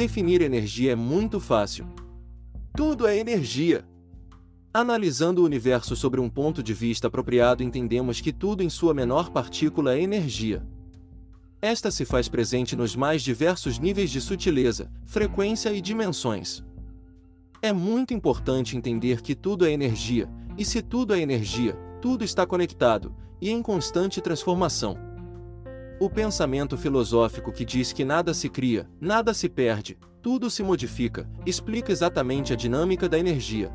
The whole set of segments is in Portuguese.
Definir energia é muito fácil. Tudo é energia. Analisando o universo sobre um ponto de vista apropriado, entendemos que tudo em sua menor partícula é energia. Esta se faz presente nos mais diversos níveis de sutileza, frequência e dimensões. É muito importante entender que tudo é energia, e se tudo é energia, tudo está conectado e em constante transformação. O pensamento filosófico que diz que nada se cria, nada se perde, tudo se modifica, explica exatamente a dinâmica da energia.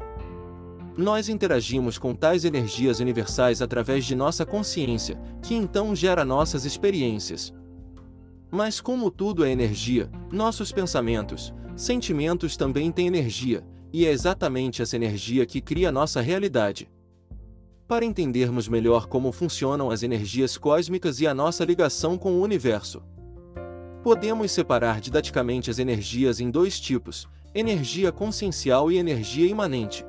Nós interagimos com tais energias universais através de nossa consciência, que então gera nossas experiências. Mas como tudo é energia, nossos pensamentos, sentimentos também têm energia, e é exatamente essa energia que cria nossa realidade. Para entendermos melhor como funcionam as energias cósmicas e a nossa ligação com o universo, podemos separar didaticamente as energias em dois tipos: energia consciencial e energia imanente.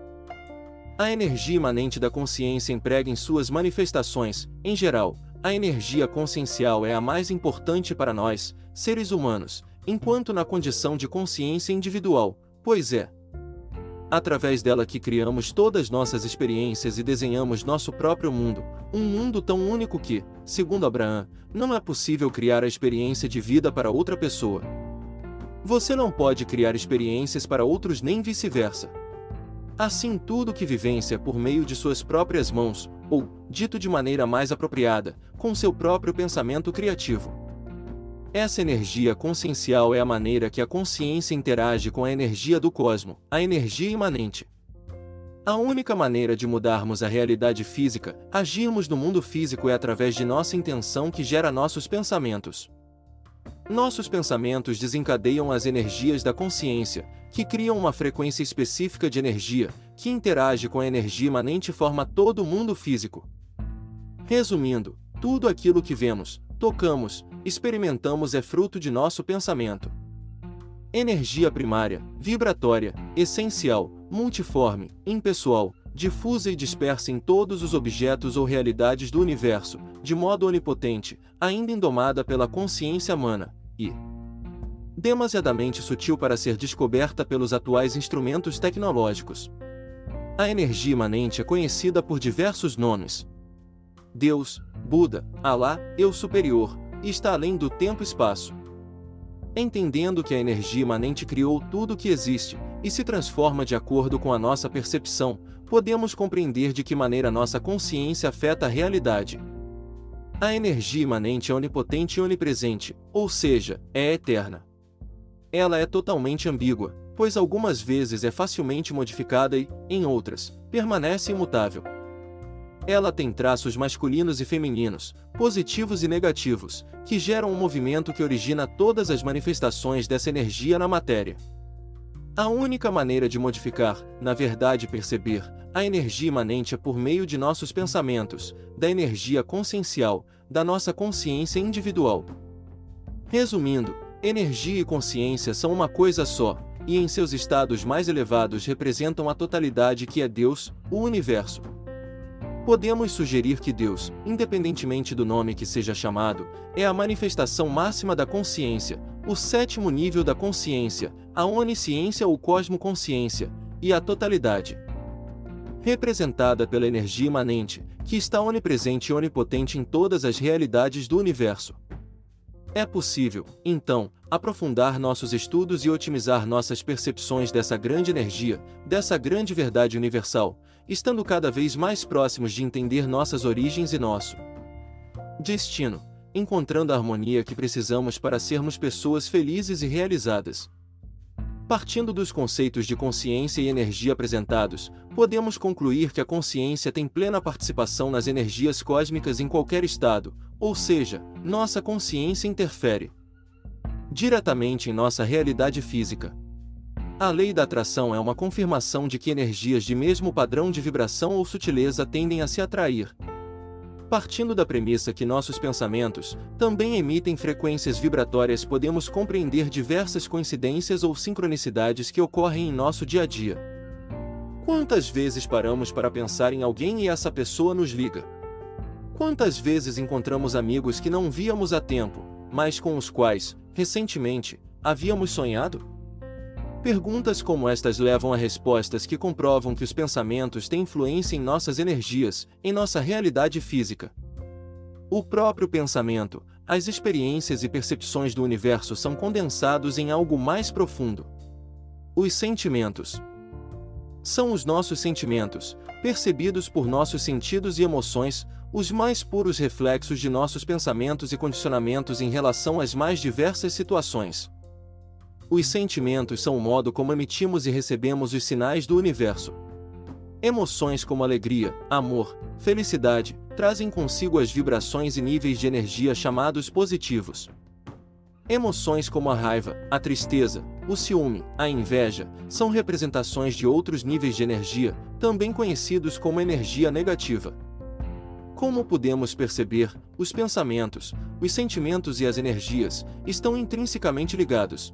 A energia imanente da consciência emprega em suas manifestações, em geral, a energia consciencial é a mais importante para nós, seres humanos, enquanto na condição de consciência individual, pois é através dela que criamos todas nossas experiências e desenhamos nosso próprio mundo, um mundo tão único que, segundo Abraham, não é possível criar a experiência de vida para outra pessoa. Você não pode criar experiências para outros nem vice-versa. Assim, tudo que vivencia por meio de suas próprias mãos, ou, dito de maneira mais apropriada, com seu próprio pensamento criativo. Essa energia consciencial é a maneira que a consciência interage com a energia do cosmo, a energia imanente. A única maneira de mudarmos a realidade física, agirmos no mundo físico é através de nossa intenção que gera nossos pensamentos. Nossos pensamentos desencadeiam as energias da consciência, que criam uma frequência específica de energia, que interage com a energia imanente e forma todo o mundo físico. Resumindo, tudo aquilo que vemos, tocamos, experimentamos é fruto de nosso pensamento. Energia primária, vibratória, essencial, multiforme, impessoal, difusa e dispersa em todos os objetos ou realidades do universo, de modo onipotente, ainda indomada pela consciência humana, e demasiadamente sutil para ser descoberta pelos atuais instrumentos tecnológicos. A energia imanente é conhecida por diversos nomes. Deus, Buda, Alá, Eu Superior, e está além do tempo e espaço. Entendendo que a energia imanente criou tudo o que existe, e se transforma de acordo com a nossa percepção, podemos compreender de que maneira nossa consciência afeta a realidade. A energia imanente é onipotente e onipresente, ou seja, é eterna. Ela é totalmente ambígua, pois algumas vezes é facilmente modificada e, em outras, permanece imutável. Ela tem traços masculinos e femininos, positivos e negativos, que geram um movimento que origina todas as manifestações dessa energia na matéria. A única maneira de modificar, na verdade perceber, a energia imanente é por meio de nossos pensamentos, da energia consciencial, da nossa consciência individual. Resumindo, energia e consciência são uma coisa só, e em seus estados mais elevados representam a totalidade que é Deus, o universo. Podemos sugerir que Deus, independentemente do nome que seja chamado, é a manifestação máxima da consciência, o sétimo nível da consciência, a onisciência ou cosmoconsciência, e a totalidade. Representada pela energia imanente, que está onipresente e onipotente em todas as realidades do universo. É possível, então, aprofundar nossos estudos e otimizar nossas percepções dessa grande energia, dessa grande verdade universal, estando cada vez mais próximos de entender nossas origens e nosso destino, encontrando a harmonia que precisamos para sermos pessoas felizes e realizadas. Partindo dos conceitos de consciência e energia apresentados, podemos concluir que a consciência tem plena participação nas energias cósmicas em qualquer estado, ou seja, nossa consciência interfere diretamente em nossa realidade física. A lei da atração é uma confirmação de que energias de mesmo padrão de vibração ou sutileza tendem a se atrair. Partindo da premissa que nossos pensamentos também emitem frequências vibratórias, podemos compreender diversas coincidências ou sincronicidades que ocorrem em nosso dia a dia. Quantas vezes paramos para pensar em alguém e essa pessoa nos liga? Quantas vezes encontramos amigos que não víamos há tempo, mas com os quais, recentemente, havíamos sonhado? Perguntas como estas levam a respostas que comprovam que os pensamentos têm influência em nossas energias, em nossa realidade física. O próprio pensamento, as experiências e percepções do universo são condensados em algo mais profundo. Os sentimentos. São os nossos sentimentos, percebidos por nossos sentidos e emoções, os mais puros reflexos de nossos pensamentos e condicionamentos em relação às mais diversas situações. Os sentimentos são o modo como emitimos e recebemos os sinais do universo. Emoções como alegria, amor, felicidade, trazem consigo as vibrações e níveis de energia chamados positivos. Emoções como a raiva, a tristeza, o ciúme, a inveja, são representações de outros níveis de energia, também conhecidos como energia negativa. Como podemos perceber, os pensamentos, os sentimentos e as energias estão intrinsecamente ligados.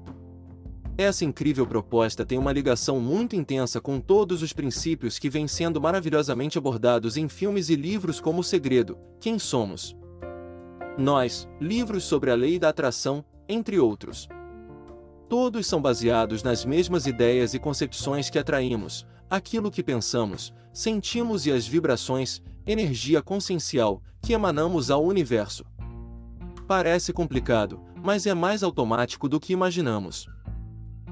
Essa incrível proposta tem uma ligação muito intensa com todos os princípios que vêm sendo maravilhosamente abordados em filmes e livros como O Segredo, Quem Somos? Nós, livros sobre a lei da atração, entre outros. Todos são baseados nas mesmas ideias e concepções que atraímos, aquilo que pensamos, sentimos e as vibrações, energia consciencial, que emanamos ao universo. Parece complicado, mas é mais automático do que imaginamos.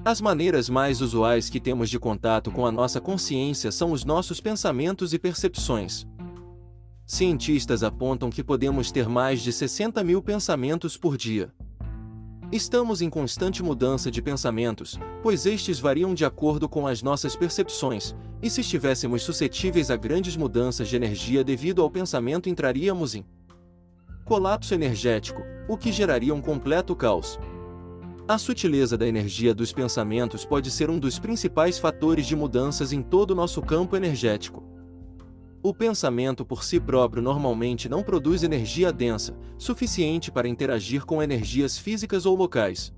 As maneiras mais usuais que temos de contato com a nossa consciência são os nossos pensamentos e percepções. Cientistas apontam que podemos ter mais de 60 mil pensamentos por dia. Estamos em constante mudança de pensamentos, pois estes variam de acordo com as nossas percepções, e se estivéssemos suscetíveis a grandes mudanças de energia devido ao pensamento, entraríamos em colapso energético, o que geraria um completo caos. A sutileza da energia dos pensamentos pode ser um dos principais fatores de mudanças em todo o nosso campo energético. O pensamento por si próprio normalmente não produz energia densa, suficiente para interagir com energias físicas ou locais.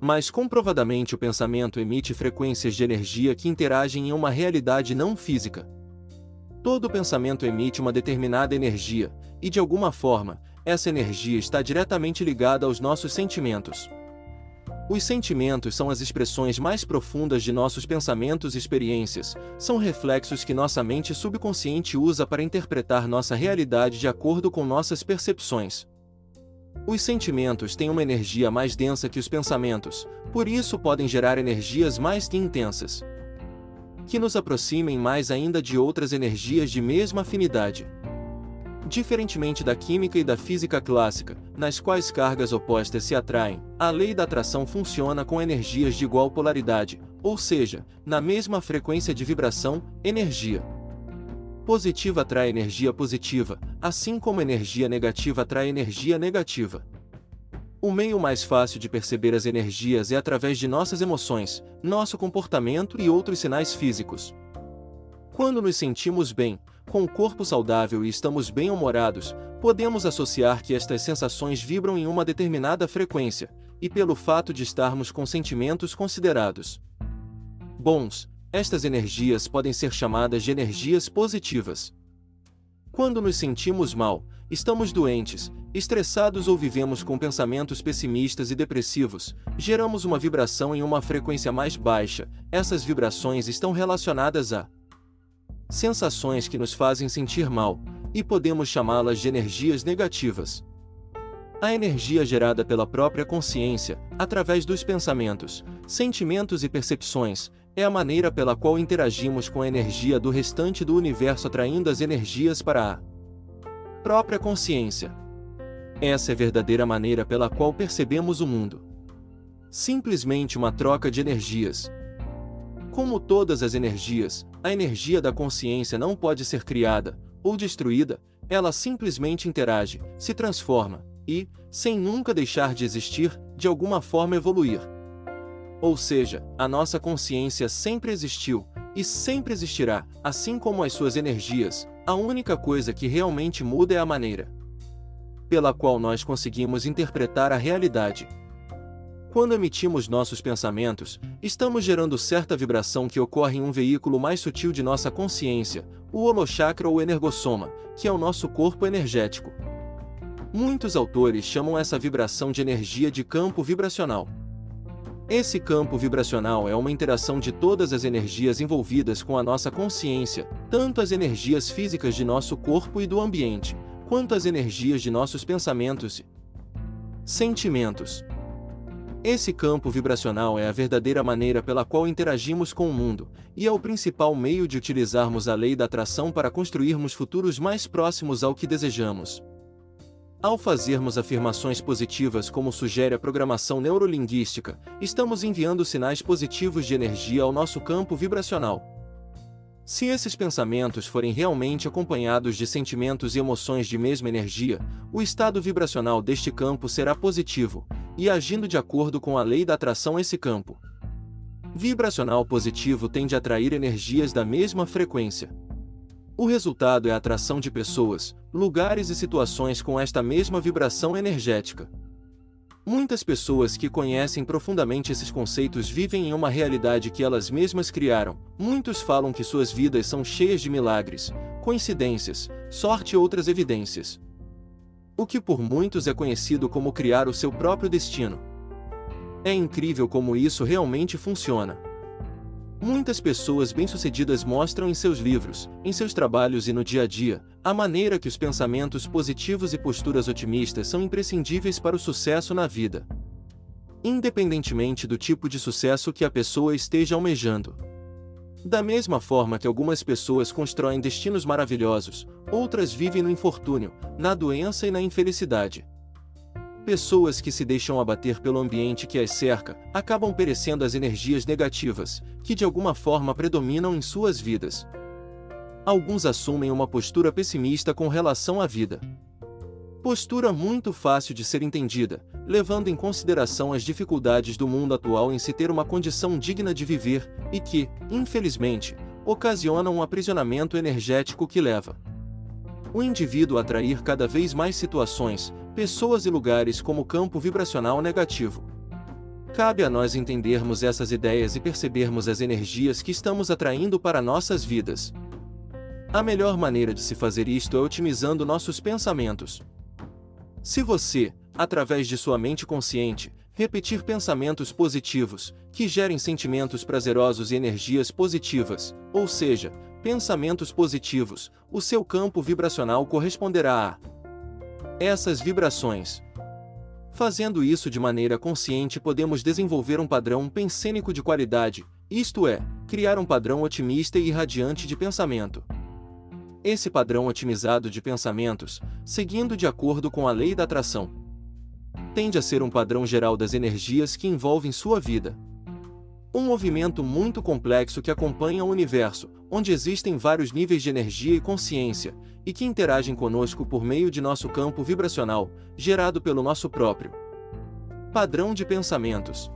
Mas comprovadamente o pensamento emite frequências de energia que interagem em uma realidade não física. Todo pensamento emite uma determinada energia, e de alguma forma, essa energia está diretamente ligada aos nossos sentimentos. Os sentimentos são as expressões mais profundas de nossos pensamentos e experiências, são reflexos que nossa mente subconsciente usa para interpretar nossa realidade de acordo com nossas percepções. Os sentimentos têm uma energia mais densa que os pensamentos, por isso podem gerar energias mais intensas, que nos aproximem mais ainda de outras energias de mesma afinidade. Diferentemente da química e da física clássica, nas quais cargas opostas se atraem, a lei da atração funciona com energias de igual polaridade, ou seja, na mesma frequência de vibração, energia positiva atrai energia positiva, assim como energia negativa atrai energia negativa. O meio mais fácil de perceber as energias é através de nossas emoções, nosso comportamento e outros sinais físicos. Quando nos sentimos bem, com o corpo saudável e estamos bem-humorados, podemos associar que estas sensações vibram em uma determinada frequência, e pelo fato de estarmos com sentimentos considerados bons, estas energias podem ser chamadas de energias positivas. Quando nos sentimos mal, estamos doentes, estressados ou vivemos com pensamentos pessimistas e depressivos, geramos uma vibração em uma frequência mais baixa, essas vibrações estão relacionadas a sensações que nos fazem sentir mal, e podemos chamá-las de energias negativas. A energia gerada pela própria consciência, através dos pensamentos, sentimentos e percepções, é a maneira pela qual interagimos com a energia do restante do universo atraindo as energias para a própria consciência. Essa é a verdadeira maneira pela qual percebemos o mundo. Simplesmente uma troca de energias, como todas as energias, a energia da consciência não pode ser criada ou destruída, ela simplesmente interage, se transforma e, sem nunca deixar de existir, de alguma forma evoluir. Ou seja, a nossa consciência sempre existiu e sempre existirá, assim como as suas energias, a única coisa que realmente muda é a maneira pela qual nós conseguimos interpretar a realidade. Quando emitimos nossos pensamentos, estamos gerando certa vibração que ocorre em um veículo mais sutil de nossa consciência, o holochakra ou energossoma, que é o nosso corpo energético. Muitos autores chamam essa vibração de energia de campo vibracional. Esse campo vibracional é uma interação de todas as energias envolvidas com a nossa consciência, tanto as energias físicas de nosso corpo e do ambiente, quanto as energias de nossos pensamentos e sentimentos. Esse campo vibracional é a verdadeira maneira pela qual interagimos com o mundo, e é o principal meio de utilizarmos a lei da atração para construirmos futuros mais próximos ao que desejamos. Ao fazermos afirmações positivas como sugere a programação neurolinguística, estamos enviando sinais positivos de energia ao nosso campo vibracional. Se esses pensamentos forem realmente acompanhados de sentimentos e emoções de mesma energia, o estado vibracional deste campo será positivo, e agindo de acordo com a lei da atração esse campo vibracional positivo tende a atrair energias da mesma frequência. O resultado é a atração de pessoas, lugares e situações com esta mesma vibração energética. Muitas pessoas que conhecem profundamente esses conceitos vivem em uma realidade que elas mesmas criaram. Muitos falam que suas vidas são cheias de milagres, coincidências, sorte e outras evidências. O que por muitos é conhecido como criar o seu próprio destino. É incrível como isso realmente funciona. Muitas pessoas bem-sucedidas mostram em seus livros, em seus trabalhos e no dia a dia, a maneira que os pensamentos positivos e posturas otimistas são imprescindíveis para o sucesso na vida. Independentemente do tipo de sucesso que a pessoa esteja almejando. Da mesma forma que algumas pessoas constroem destinos maravilhosos, outras vivem no infortúnio, na doença e na infelicidade. Pessoas que se deixam abater pelo ambiente que as cerca, acabam perecendo as energias negativas, que de alguma forma predominam em suas vidas. Alguns assumem uma postura pessimista com relação à vida. Postura muito fácil de ser entendida, levando em consideração as dificuldades do mundo atual em se ter uma condição digna de viver, e que, infelizmente, ocasiona um aprisionamento energético que leva o indivíduo atrair cada vez mais situações, pessoas e lugares como campo vibracional negativo. Cabe a nós entendermos essas ideias e percebermos as energias que estamos atraindo para nossas vidas. A melhor maneira de se fazer isto é otimizando nossos pensamentos. Se você, através de sua mente consciente, repetir pensamentos positivos, que gerem sentimentos prazerosos e energias positivas, ou seja, pensamentos positivos, o seu campo vibracional corresponderá a essas vibrações. Fazendo isso de maneira consciente, podemos desenvolver um padrão pensênico de qualidade, isto é, criar um padrão otimista e irradiante de pensamento. Esse padrão otimizado de pensamentos, seguindo de acordo com a lei da atração, tende a ser um padrão geral das energias que envolvem sua vida. Um movimento muito complexo que acompanha o universo, onde existem vários níveis de energia e consciência, e que interagem conosco por meio de nosso campo vibracional, gerado pelo nosso próprio padrão de pensamentos.